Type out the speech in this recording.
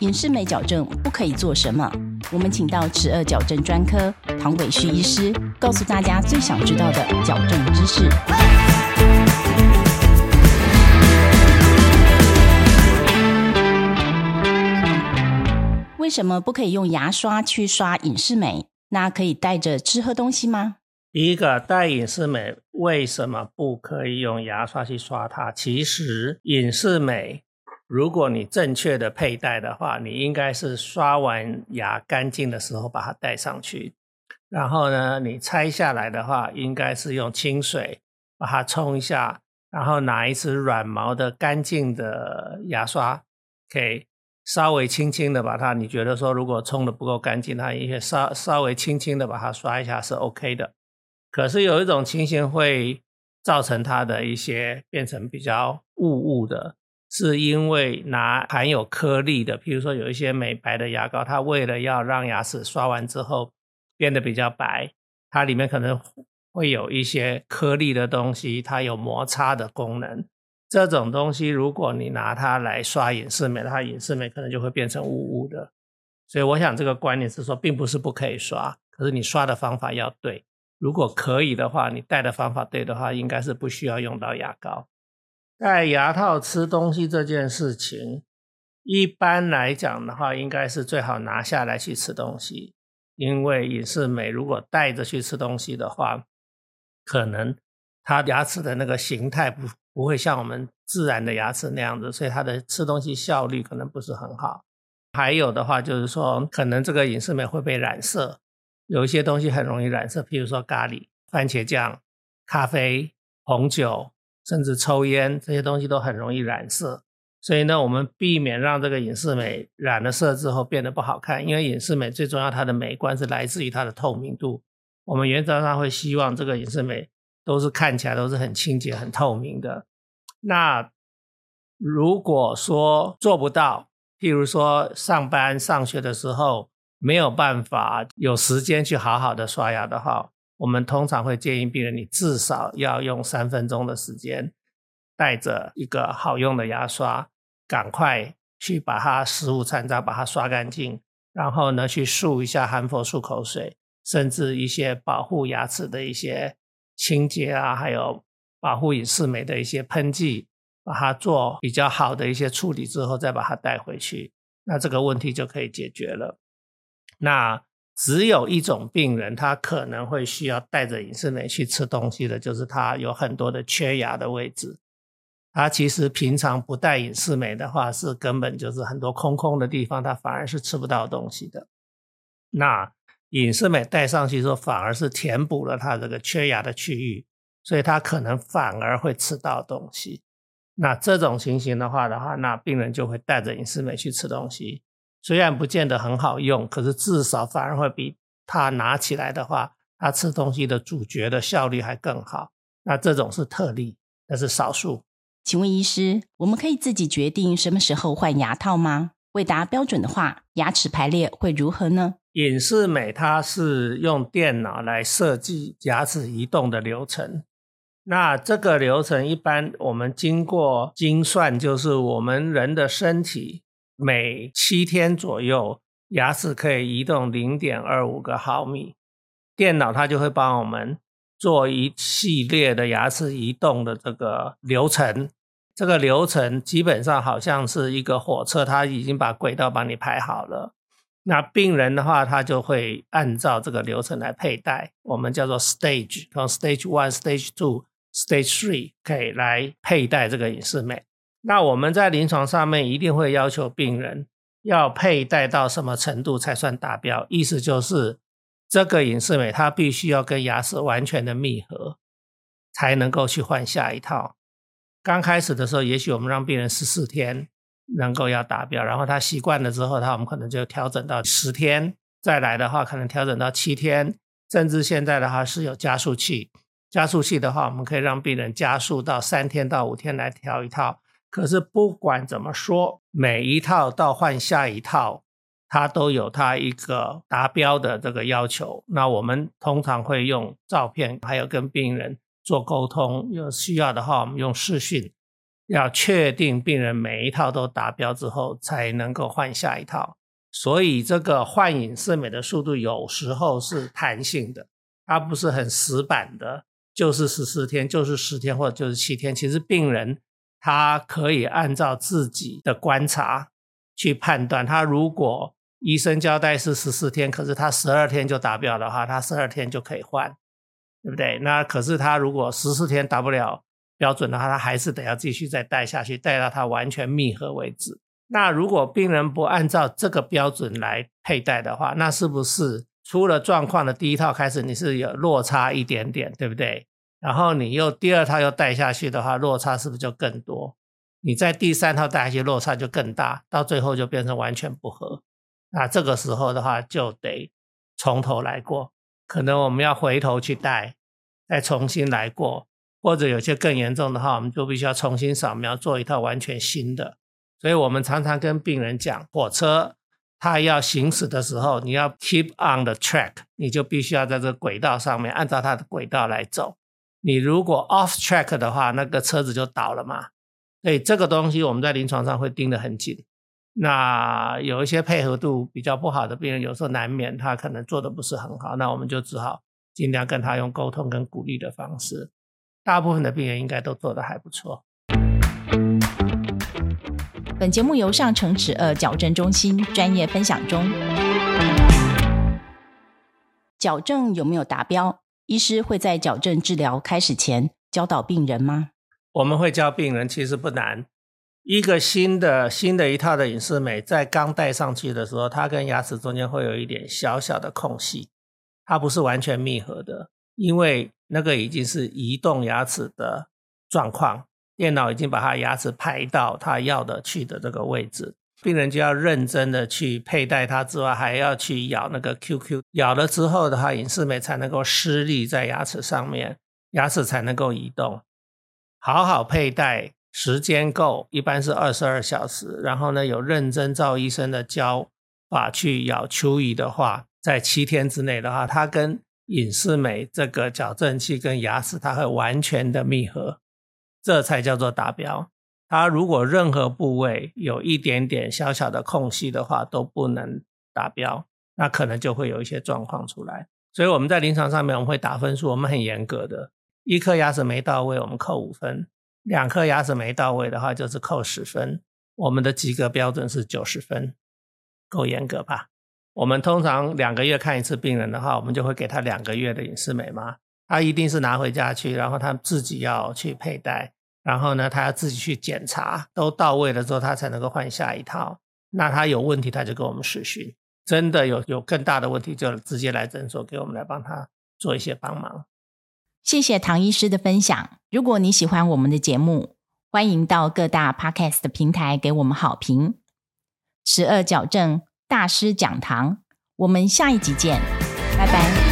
隐适美矫正不可以做什么？我们请到齿颚矫正专科唐伟旭医师，告诉大家最想知道的矫正知识。为什么不可以用牙刷去刷隐适美？那可以带着吃喝东西吗？一个，戴隐适美为什么不可以用牙刷去刷它？其实隐适美。如果你正确的佩戴的话，你应该是刷完牙干净的时候把它戴上去，然后呢，你拆下来的话，应该是用清水把它冲一下，然后拿一支软毛的干净的牙刷，可以稍微轻轻的把它，你觉得说如果冲的不够干净，它一些稍稍微轻轻的把它刷一下是 OK 的。可是有一种情形会造成它的一些变成比较雾雾的。是因为拿含有颗粒的，比如说有一些美白的牙膏，它为了要让牙齿刷完之后变得比较白，它里面可能会有一些颗粒的东西，它有摩擦的功能。这种东西如果你拿它来刷隐适美，它隐适美可能就会变成雾雾的。所以我想这个观念是说，并不是不可以刷，可是你刷的方法要对。如果可以的话，你戴的方法对的话，应该是不需要用到牙膏。戴牙套吃东西这件事情，一般来讲的话，应该是最好拿下来去吃东西，因为隐适美如果带着去吃东西的话，可能它牙齿的那个形态不不会像我们自然的牙齿那样子，所以它的吃东西效率可能不是很好。还有的话就是说，可能这个隐适美会被染色，有一些东西很容易染色，譬如说咖喱、番茄酱、咖啡、红酒。甚至抽烟这些东西都很容易染色，所以呢，我们避免让这个隐适美染了色之后变得不好看。因为隐适美最重要，它的美观是来自于它的透明度。我们原则上会希望这个隐适美都是看起来都是很清洁、很透明的。那如果说做不到，譬如说上班、上学的时候没有办法有时间去好好的刷牙的话，我们通常会建议病人，你至少要用三分钟的时间，带着一个好用的牙刷，赶快去把它食物残渣把它刷干净，然后呢去漱一下含氟漱口水，甚至一些保护牙齿的一些清洁啊，还有保护隐适美的一些喷剂，把它做比较好的一些处理之后，再把它带回去，那这个问题就可以解决了。那。只有一种病人，他可能会需要带着隐适美去吃东西的，就是他有很多的缺牙的位置。他其实平常不带隐适美的话，是根本就是很多空空的地方，他反而是吃不到东西的。那隐适美带上去之后，反而是填补了他这个缺牙的区域，所以他可能反而会吃到东西。那这种情形的话的话，那病人就会带着隐适美去吃东西。虽然不见得很好用，可是至少反而会比他拿起来的话，他吃东西的主角的效率还更好。那这种是特例，那是少数。请问医师，我们可以自己决定什么时候换牙套吗？未达标准的话，牙齿排列会如何呢？隐适美它是用电脑来设计牙齿移动的流程。那这个流程一般我们经过精算，就是我们人的身体。每七天左右，牙齿可以移动零点二五个毫米。电脑它就会帮我们做一系列的牙齿移动的这个流程。这个流程基本上好像是一个火车，它已经把轨道帮你排好了。那病人的话，他就会按照这个流程来佩戴。我们叫做 stage，从 stage one、stage two、stage three 可以来佩戴这个隐适美。那我们在临床上面一定会要求病人要佩戴到什么程度才算达标？意思就是这个隐适美它必须要跟牙齿完全的密合，才能够去换下一套。刚开始的时候，也许我们让病人十四天能够要达标，然后他习惯了之后，他我们可能就调整到十天，再来的话可能调整到七天，甚至现在的话是有加速器。加速器的话，我们可以让病人加速到三天到五天来调一套。可是不管怎么说，每一套到换下一套，它都有它一个达标的这个要求。那我们通常会用照片，还有跟病人做沟通。有需要的话，我们用视讯要确定病人每一套都达标之后，才能够换下一套。所以这个换影视美的速度有时候是弹性的，它不是很死板的，就是十四天，就是十天或者就是七天。其实病人他可以按照自己的观察去判断，他如果医生交代是十四天，可是他十二天就达标的话，他十二天就可以换，对不对？那可是他如果十四天达不了标准的话，他还是得要继续再戴下去，戴到他完全密合为止。那如果病人不按照这个标准来佩戴的话，那是不是出了状况的第一套开始你是有落差一点点，对不对？然后你又第二套又戴下去的话，落差是不是就更多？你在第三套戴下去落差就更大，到最后就变成完全不合。那这个时候的话就得从头来过，可能我们要回头去戴，再重新来过，或者有些更严重的话，我们就必须要重新扫描，做一套完全新的。所以我们常常跟病人讲，火车它要行驶的时候，你要 keep on the track，你就必须要在这个轨道上面按照它的轨道来走。你如果 off track 的话，那个车子就倒了嘛。所以这个东西我们在临床上会盯得很紧。那有一些配合度比较不好的病人，有时候难免他可能做的不是很好，那我们就只好尽量跟他用沟通跟鼓励的方式。大部分的病人应该都做得还不错。本节目由上城齿颚矫正中心专业分享中。矫正有没有达标？医师会在矫正治疗开始前教导病人吗？我们会教病人，其实不难。一个新的新的一套的隐适美，在刚戴上去的时候，它跟牙齿中间会有一点小小的空隙，它不是完全密合的，因为那个已经是移动牙齿的状况。电脑已经把它牙齿排到它要的去的这个位置，病人就要认真的去佩戴它之外，还要去咬那个 QQ，咬了之后的话，隐适美才能够施力在牙齿上面，牙齿才能够移动。好好佩戴，时间够，一般是二十二小时。然后呢，有认真照医生的教法去咬蚯蚓的话，在七天之内的话，它跟隐适美这个矫正器跟牙齿，它会完全的密合。这才叫做达标。它如果任何部位有一点点小小的空隙的话，都不能达标，那可能就会有一些状况出来。所以我们在临床上面我们会打分数，我们很严格的，一颗牙齿没到位，我们扣五分；两颗牙齿没到位的话，就是扣十分。我们的及格标准是九十分，够严格吧？我们通常两个月看一次病人的话，我们就会给他两个月的隐适美吗？他一定是拿回家去，然后他自己要去佩戴。然后呢，他要自己去检查，都到位了之后，他才能够换下一套。那他有问题，他就跟我们实训。真的有有更大的问题，就直接来诊所给我们来帮他做一些帮忙。谢谢唐医师的分享。如果你喜欢我们的节目，欢迎到各大 podcast 的平台给我们好评。十二矫正大师讲堂，我们下一集见。拜拜